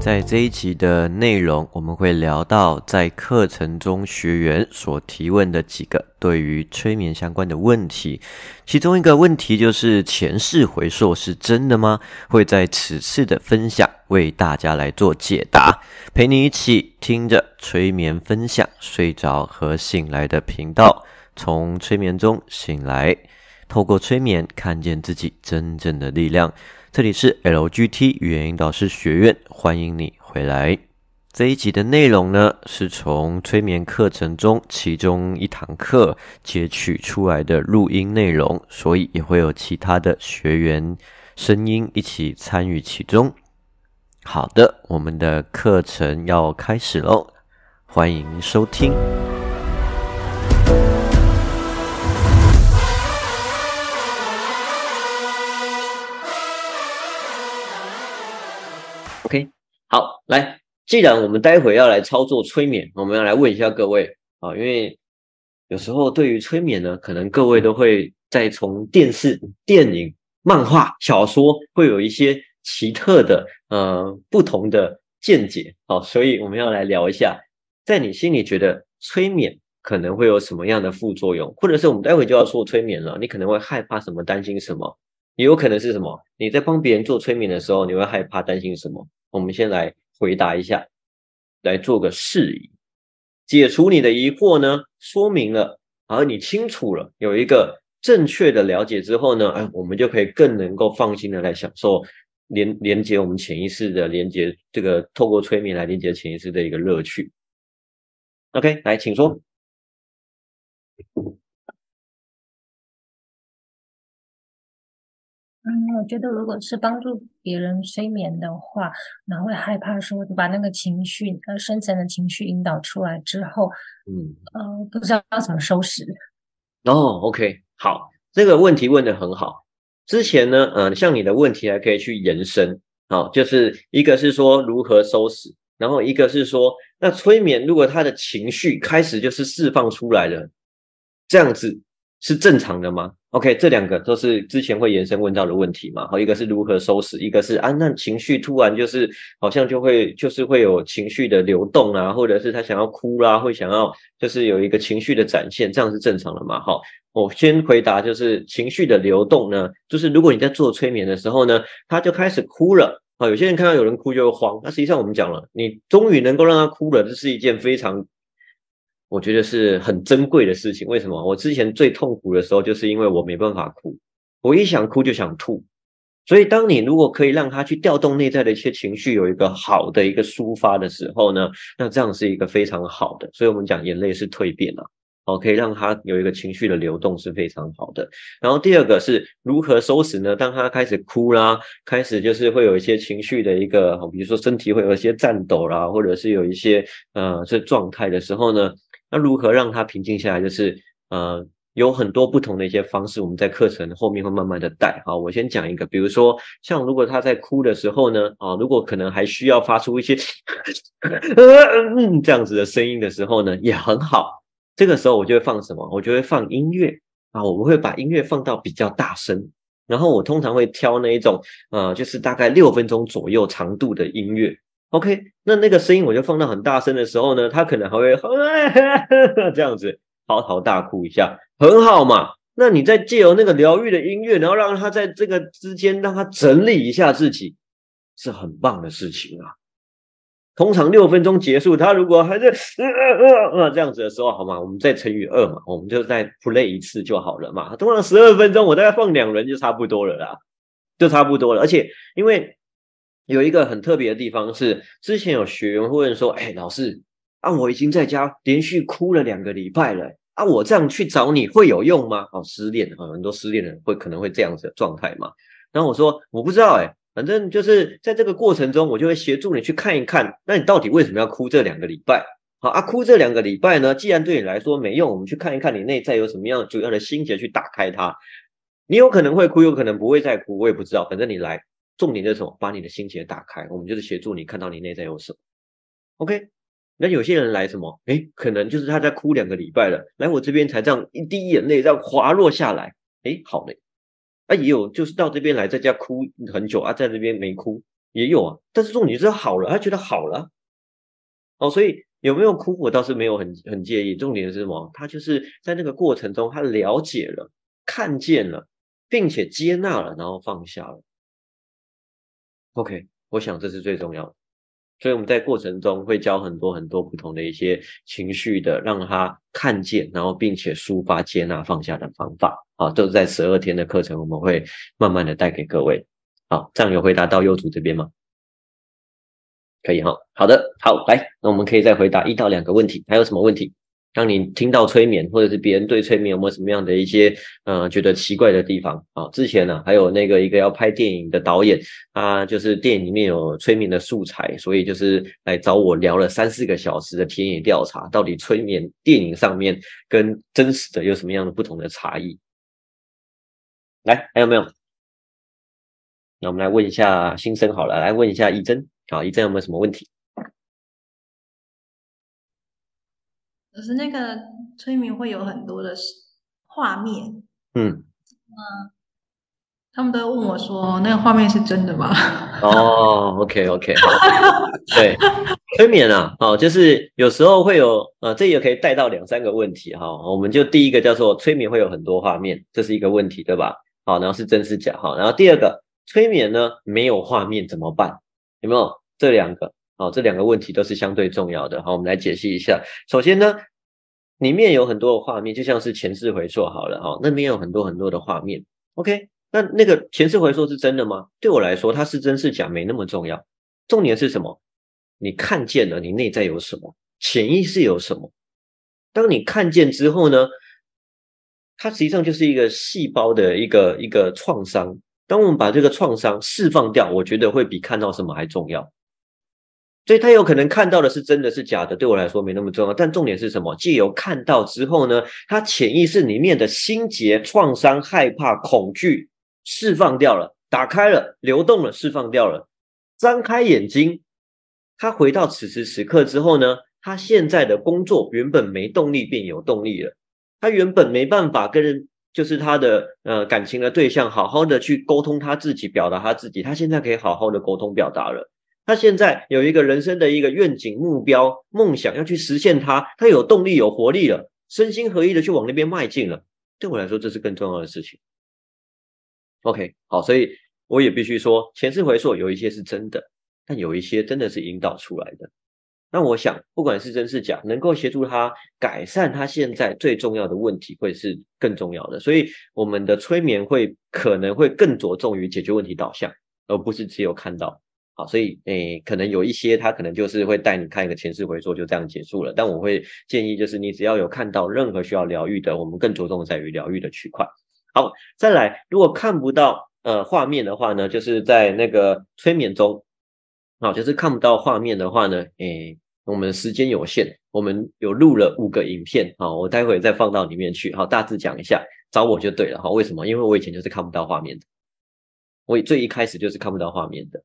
在这一集的内容，我们会聊到在课程中学员所提问的几个对于催眠相关的问题。其中一个问题就是前世回溯是真的吗？会在此次的分享为大家来做解答，陪你一起听着催眠分享，睡着和醒来的频道，从催眠中醒来，透过催眠看见自己真正的力量。这里是 LGT 语言引导师学院，欢迎你回来。这一集的内容呢，是从催眠课程中其中一堂课截取出来的录音内容，所以也会有其他的学员声音一起参与其中。好的，我们的课程要开始喽，欢迎收听。好，来，既然我们待会要来操作催眠，我们要来问一下各位啊，因为有时候对于催眠呢，可能各位都会在从电视、电影、漫画、小说会有一些奇特的呃不同的见解，好，所以我们要来聊一下，在你心里觉得催眠可能会有什么样的副作用，或者是我们待会就要做催眠了，你可能会害怕什么、担心什么，也有可能是什么？你在帮别人做催眠的时候，你会害怕、担心什么？我们先来回答一下，来做个释疑，解除你的疑惑呢？说明了，而你清楚了，有一个正确的了解之后呢，哎，我们就可以更能够放心的来享受连连接我们潜意识的连接，这个透过催眠来连接潜意识的一个乐趣。OK，来，请说。嗯，我觉得如果是帮助别人催眠的话，然后会害怕说把那个情绪呃深层的情绪引导出来之后，嗯呃不知道要怎么收拾。哦，OK，好，这个问题问的很好。之前呢，嗯，像你的问题还可以去延伸，好，就是一个是说如何收拾，然后一个是说那催眠如果他的情绪开始就是释放出来了，这样子是正常的吗？OK，这两个都是之前会延伸问到的问题嘛？好，一个是如何收拾，一个是啊，那情绪突然就是好像就会就是会有情绪的流动啊，或者是他想要哭啦，会想要就是有一个情绪的展现，这样是正常的嘛？好，我先回答就是情绪的流动呢，就是如果你在做催眠的时候呢，他就开始哭了啊，有些人看到有人哭就会慌，那实际上我们讲了，你终于能够让他哭了，这是一件非常。我觉得是很珍贵的事情。为什么？我之前最痛苦的时候，就是因为我没办法哭，我一想哭就想吐。所以，当你如果可以让他去调动内在的一些情绪，有一个好的一个抒发的时候呢，那这样是一个非常好的。所以我们讲眼泪是蜕变啊，哦，可以让他有一个情绪的流动是非常好的。然后第二个是如何收拾呢？当他开始哭啦，开始就是会有一些情绪的一个，比如说身体会有一些颤抖啦，或者是有一些呃这状态的时候呢？那如何让他平静下来？就是呃，有很多不同的一些方式，我们在课程后面会慢慢的带。好，我先讲一个，比如说像如果他在哭的时候呢，啊，如果可能还需要发出一些这样子的声音的时候呢，也很好。这个时候我就会放什么？我就会放音乐啊，我们会把音乐放到比较大声，然后我通常会挑那一种呃，就是大概六分钟左右长度的音乐。OK，那那个声音我就放到很大声的时候呢，他可能还会 这样子嚎啕大哭一下，很好嘛。那你再借由那个疗愈的音乐，然后让他在这个之间让他整理一下自己，是很棒的事情啊。通常六分钟结束，他如果还在这样子的时候，好吗？我们再乘以二嘛，我们就再 play 一次就好了嘛。通常十二分钟，我大概放两轮就差不多了啦，就差不多了。而且因为。有一个很特别的地方是，之前有学员会问说：“哎，老师啊，我已经在家连续哭了两个礼拜了啊，我这样去找你会有用吗？”哦，失恋啊，很多失恋的人会可能会这样子的状态嘛。然后我说：“我不知道，哎，反正就是在这个过程中，我就会协助你去看一看，那你到底为什么要哭这两个礼拜？好啊，哭这两个礼拜呢，既然对你来说没用，我们去看一看你内在有什么样主要的心结去打开它。你有可能会哭，有可能不会再哭，我也不知道，反正你来。”重点是什么？把你的心结打开，我们就是协助你看到你内在有什么。OK，那有些人来什么？哎，可能就是他在哭两个礼拜了，来我这边才这样一滴眼泪这样滑落下来。哎，好嘞。啊，也有就是到这边来在家哭很久啊，在这边没哭。也有啊，但是重点是好了，他觉得好了。哦，所以有没有哭，我倒是没有很很介意。重点是什么？他就是在那个过程中，他了解了、看见了，并且接纳了，然后放下了。OK，我想这是最重要的。所以我们在过程中会教很多很多不同的一些情绪的，让他看见，然后并且抒发、接纳、放下的方法啊，都是在十二天的课程，我们会慢慢的带给各位。好，这样有回答到幼主这边吗？可以哈，好的，好，来，那我们可以再回答一到两个问题，还有什么问题？当你听到催眠，或者是别人对催眠有没有什么样的一些呃觉得奇怪的地方啊？之前呢，还有那个一个要拍电影的导演，他就是电影里面有催眠的素材，所以就是来找我聊了三四个小时的田野调查，到底催眠电影上面跟真实的有什么样的不同的差异？来，还有没有？那我们来问一下新生好了，来问一下一真，好，一真有没有什么问题？可是那个催眠会有很多的画面，嗯，嗯，他们都问我说，那个画面是真的吗？哦，OK OK，对，催眠啊，哦，就是有时候会有，呃，这也可以带到两三个问题哈。我们就第一个叫做催眠会有很多画面，这是一个问题，对吧？好，然后是真是假，哈，然后第二个催眠呢没有画面怎么办？有没有这两个？好，这两个问题都是相对重要的。好，我们来解析一下。首先呢。里面有很多的画面，就像是前世回溯好了哈，那边有很多很多的画面。OK，那那个前世回溯是真的吗？对我来说，它是真是假没那么重要，重点是什么？你看见了你内在有什么，潜意识有什么？当你看见之后呢，它实际上就是一个细胞的一个一个创伤。当我们把这个创伤释放掉，我觉得会比看到什么还重要。所以他有可能看到的是真的是假的，对我来说没那么重要。但重点是什么？既由看到之后呢，他潜意识里面的心结、创伤、害怕、恐惧释放掉了，打开了，流动了，释放掉了。张开眼睛，他回到此时此刻之后呢，他现在的工作原本没动力变有动力了。他原本没办法跟人，就是他的呃感情的对象，好好的去沟通他自己，表达他自己。他现在可以好好的沟通表达了。他现在有一个人生的一个愿景、目标、梦想要去实现，他他有动力、有活力了，身心合一的去往那边迈进了。对我来说，这是更重要的事情。OK，好，所以我也必须说，前世回溯有一些是真的，但有一些真的是引导出来的。那我想，不管是真是假，能够协助他改善他现在最重要的问题，会是更重要的。所以，我们的催眠会可能会更着重于解决问题导向，而不是只有看到。所以，诶，可能有一些他可能就是会带你看一个前世回溯，就这样结束了。但我会建议，就是你只要有看到任何需要疗愈的，我们更着重在于疗愈的区块。好，再来，如果看不到呃画面的话呢，就是在那个催眠中，好，就是看不到画面的话呢，诶，我们时间有限，我们有录了五个影片，好，我待会再放到里面去，好，大致讲一下，找我就对了，哈，为什么？因为我以前就是看不到画面的，我最一开始就是看不到画面的。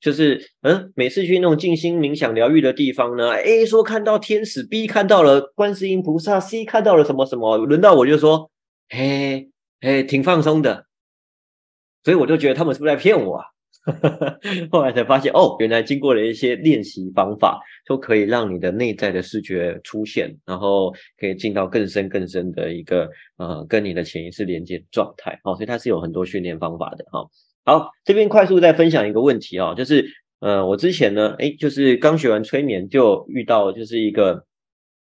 就是嗯，每次去那种静心冥想疗愈的地方呢，A 说看到天使，B 看到了观世音菩萨，C 看到了什么什么，轮到我就说，嘿，嘿，挺放松的，所以我就觉得他们是不是在骗我啊？后来才发现，哦，原来经过了一些练习方法，都可以让你的内在的视觉出现，然后可以进到更深更深的一个呃，跟你的潜意识连接状态。哦，所以它是有很多训练方法的哈。好，这边快速再分享一个问题啊，就是，呃，我之前呢，哎，就是刚学完催眠，就遇到就是一个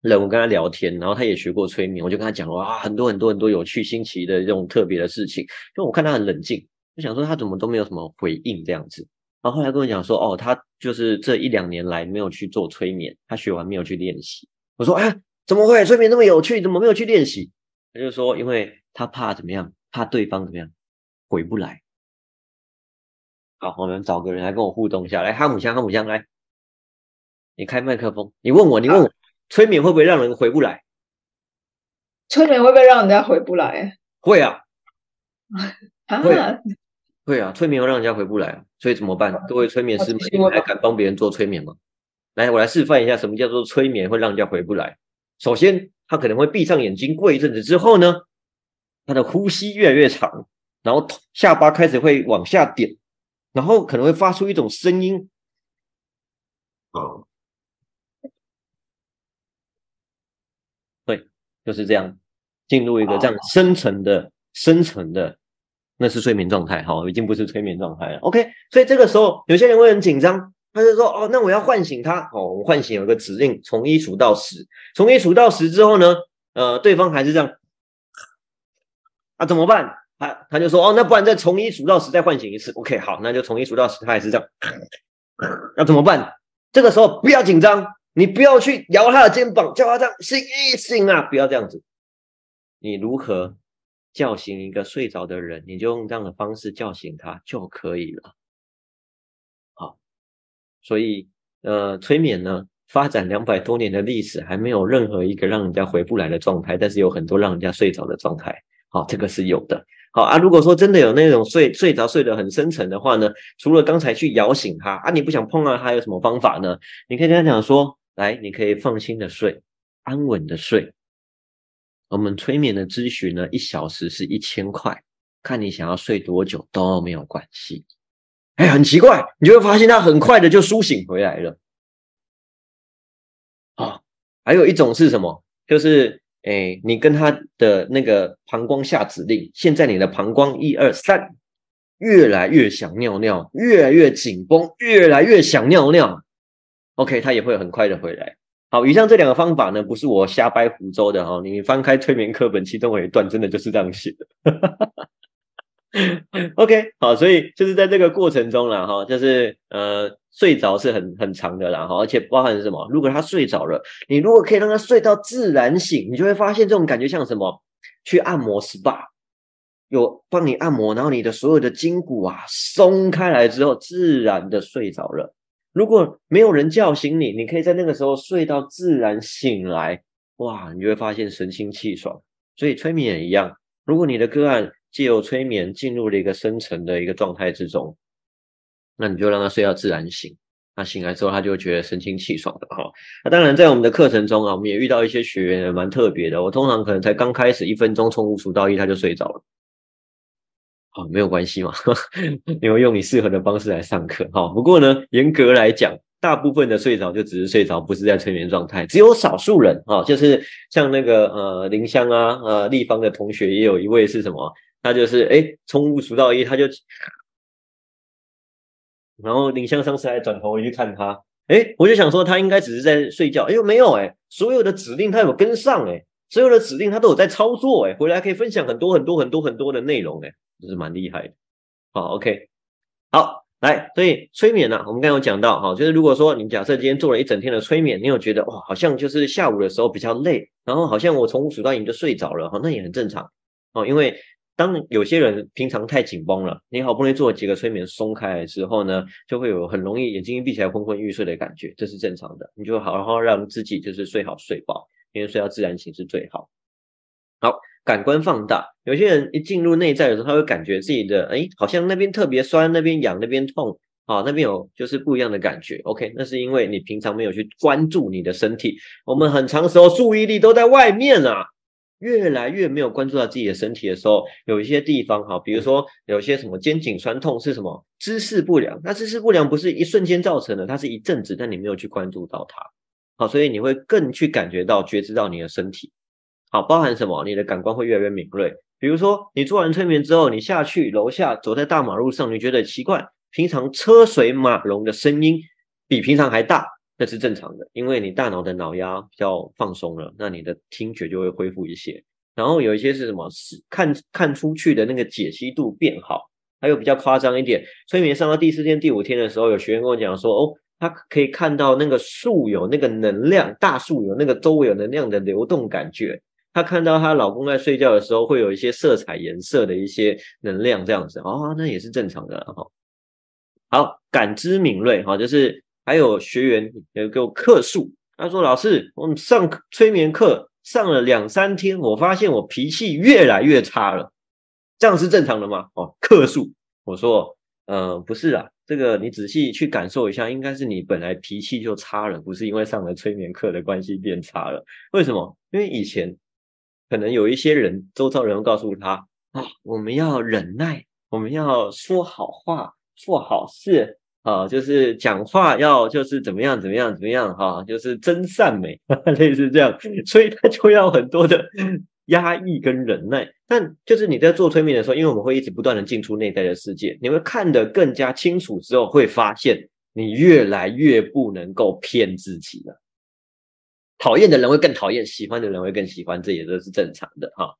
人，我跟他聊天，然后他也学过催眠，我就跟他讲哇，很多很多很多有趣新奇的这种特别的事情，因为我看他很冷静，就想说他怎么都没有什么回应这样子，然后后来跟我讲说，哦，他就是这一两年来没有去做催眠，他学完没有去练习，我说，哎，怎么会催眠那么有趣，怎么没有去练习？他就说，因为他怕怎么样，怕对方怎么样回不来。好，我们找个人来跟我互动一下。来，哈姆香，哈姆香，来，你开麦克风，你问我，你问我，催眠会不会让人回不来？催眠会不会让人家回不来？会啊，会，会啊，催眠会让人家回不来，所以怎么办？各位催眠师们，你们还敢帮别人做催眠吗？来，我来示范一下什么叫做催眠会让人家回不来。首先，他可能会闭上眼睛，过一阵子之后呢，他的呼吸越来越长，然后下巴开始会往下点。然后可能会发出一种声音，哦，对，就是这样，进入一个这样深层的、深层的，那是睡眠状态，哈，已经不是催眠状态了。OK，所以这个时候有些人会很紧张，他就说：“哦，那我要唤醒他。”哦，我唤醒有个指令，从一数到十，从一数到十之后呢，呃，对方还是这样，啊，怎么办？他他就说哦，那不然再从一数到十再唤醒一次，OK，好，那就从一数到十，他也是这样，那怎么办？这个时候不要紧张，你不要去摇他的肩膀，叫他这样醒一醒啊，不要这样子。你如何叫醒一个睡着的人？你就用这样的方式叫醒他就可以了。好，所以呃，催眠呢，发展两百多年的历史，还没有任何一个让人家回不来的状态，但是有很多让人家睡着的状态。好，这个是有的。好啊，如果说真的有那种睡睡着睡得很深沉的话呢，除了刚才去摇醒他啊，你不想碰到他，有什么方法呢？你可以跟他讲说，来，你可以放心的睡，安稳的睡。我们催眠的咨询呢，一小时是一千块，看你想要睡多久都没有关系。哎，很奇怪，你就会发现他很快的就苏醒回来了。啊，还有一种是什么？就是。哎，你跟他的那个膀胱下指令，现在你的膀胱一二三，越来越想尿尿，越来越紧绷，越来越想尿尿。OK，他也会很快的回来。好，以上这两个方法呢，不是我瞎掰胡诌的哈，你翻开催眠课本，其中有一段真的就是这样写的。OK，好，所以就是在这个过程中了哈，就是呃睡着是很很长的啦哈，而且包含什么？如果他睡着了，你如果可以让他睡到自然醒，你就会发现这种感觉像什么？去按摩 SPA，有帮你按摩，然后你的所有的筋骨啊松开来之后，自然的睡着了。如果没有人叫醒你，你可以在那个时候睡到自然醒来，哇，你就会发现神清气爽。所以催眠也一样，如果你的个案。借由催眠进入了一个深层的一个状态之中，那你就让他睡到自然醒。他醒来之后，他就会觉得神清气爽的哈。那当然，在我们的课程中啊，我们也遇到一些学员蛮特别的。我通常可能才刚开始一分钟，从五数到一，他就睡着了。好，没有关系嘛，你会用你适合的方式来上课哈。不过呢，严格来讲，大部分的睡着就只是睡着，不是在催眠状态。只有少数人啊，就是像那个呃林香啊呃立方的同学，也有一位是什么？他就是哎，从五数到一，他就，然后林香上次还转头回去看他，哎，我就想说他应该只是在睡觉，哎呦没有哎，所有的指令他有跟上哎，所有的指令他都有在操作哎，回来可以分享很多很多很多很多的内容哎，就是蛮厉害的。好，OK，好，来，所以催眠呢，我们刚刚有讲到，哈，就是如果说你假设今天做了一整天的催眠，你有觉得哇，好像就是下午的时候比较累，然后好像我从五数到一就睡着了，哈，那也很正常哦，因为。当有些人平常太紧绷了，你好不容易做了几个催眠松开来之后呢，就会有很容易眼睛一闭起来昏昏欲睡的感觉，这是正常的。你就好好让自己就是睡好睡饱，因为睡到自然醒是最好。好，感官放大，有些人一进入内在的时候，他会感觉自己的哎，好像那边特别酸，那边痒，那边痛，啊，那边有就是不一样的感觉。OK，那是因为你平常没有去关注你的身体，我们很长时候注意力都在外面啊。越来越没有关注到自己的身体的时候，有一些地方哈，比如说有些什么肩颈酸痛是什么姿势不良，那姿势不良不是一瞬间造成的，它是一阵子，但你没有去关注到它，好，所以你会更去感觉到觉知到你的身体，好，包含什么？你的感官会越来越敏锐，比如说你做完催眠之后，你下去楼下走在大马路上，你觉得奇怪，平常车水马龙的声音比平常还大。那是正常的，因为你大脑的脑压比较放松了，那你的听觉就会恢复一些。然后有一些是什么？是看看出去的那个解析度变好。还有比较夸张一点，催眠上到第四天、第五天的时候，有学员跟我讲说，哦，他可以看到那个树有那个能量，大树有那个周围有能量的流动感觉。她看到她老公在睡觉的时候，会有一些色彩颜色的一些能量这样子。哦，那也是正常的哈。好，感知敏锐哈，就是。还有学员有给我客诉，他说：“老师，我们上催眠课上了两三天，我发现我脾气越来越差了，这样是正常的吗？”哦，客诉，我说：“呃，不是啊，这个你仔细去感受一下，应该是你本来脾气就差了，不是因为上了催眠课的关系变差了。为什么？因为以前可能有一些人，周遭人告诉他啊，我们要忍耐，我们要说好话。”做好事啊，就是讲话要就是怎么样怎么样怎么样哈，就是真善美，类似这样，所以他就要很多的压抑跟忍耐。但就是你在做催眠的时候，因为我们会一直不断的进出内在的世界，你会看得更加清楚之后，会发现你越来越不能够骗自己了。讨厌的人会更讨厌，喜欢的人会更喜欢，这也都是正常的哈。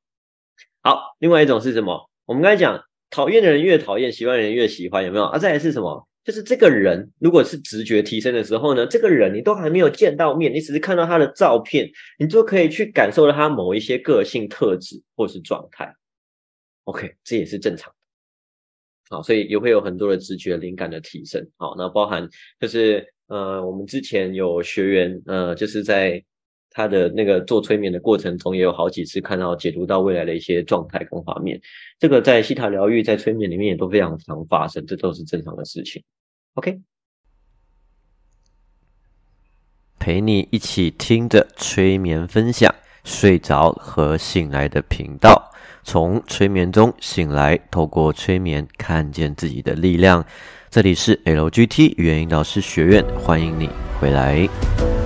好，另外一种是什么？我们刚才讲，讨厌的人越讨厌，喜欢的人越喜欢，有没有？啊，再来是什么？就是这个人如果是直觉提升的时候呢，这个人你都还没有见到面，你只是看到他的照片，你就可以去感受到他某一些个性特质或是状态。OK，这也是正常的。好，所以也会有很多的直觉灵感的提升。好，那包含就是呃，我们之前有学员呃，就是在。他的那个做催眠的过程中，也有好几次看到解读到未来的一些状态跟画面。这个在西塔疗愈、在催眠里面也都非常常发生，这都是正常的事情。OK，陪你一起听着催眠分享，睡着和醒来的频道，从催眠中醒来，透过催眠看见自己的力量。这里是 LGT 语言引导师学院，欢迎你回来。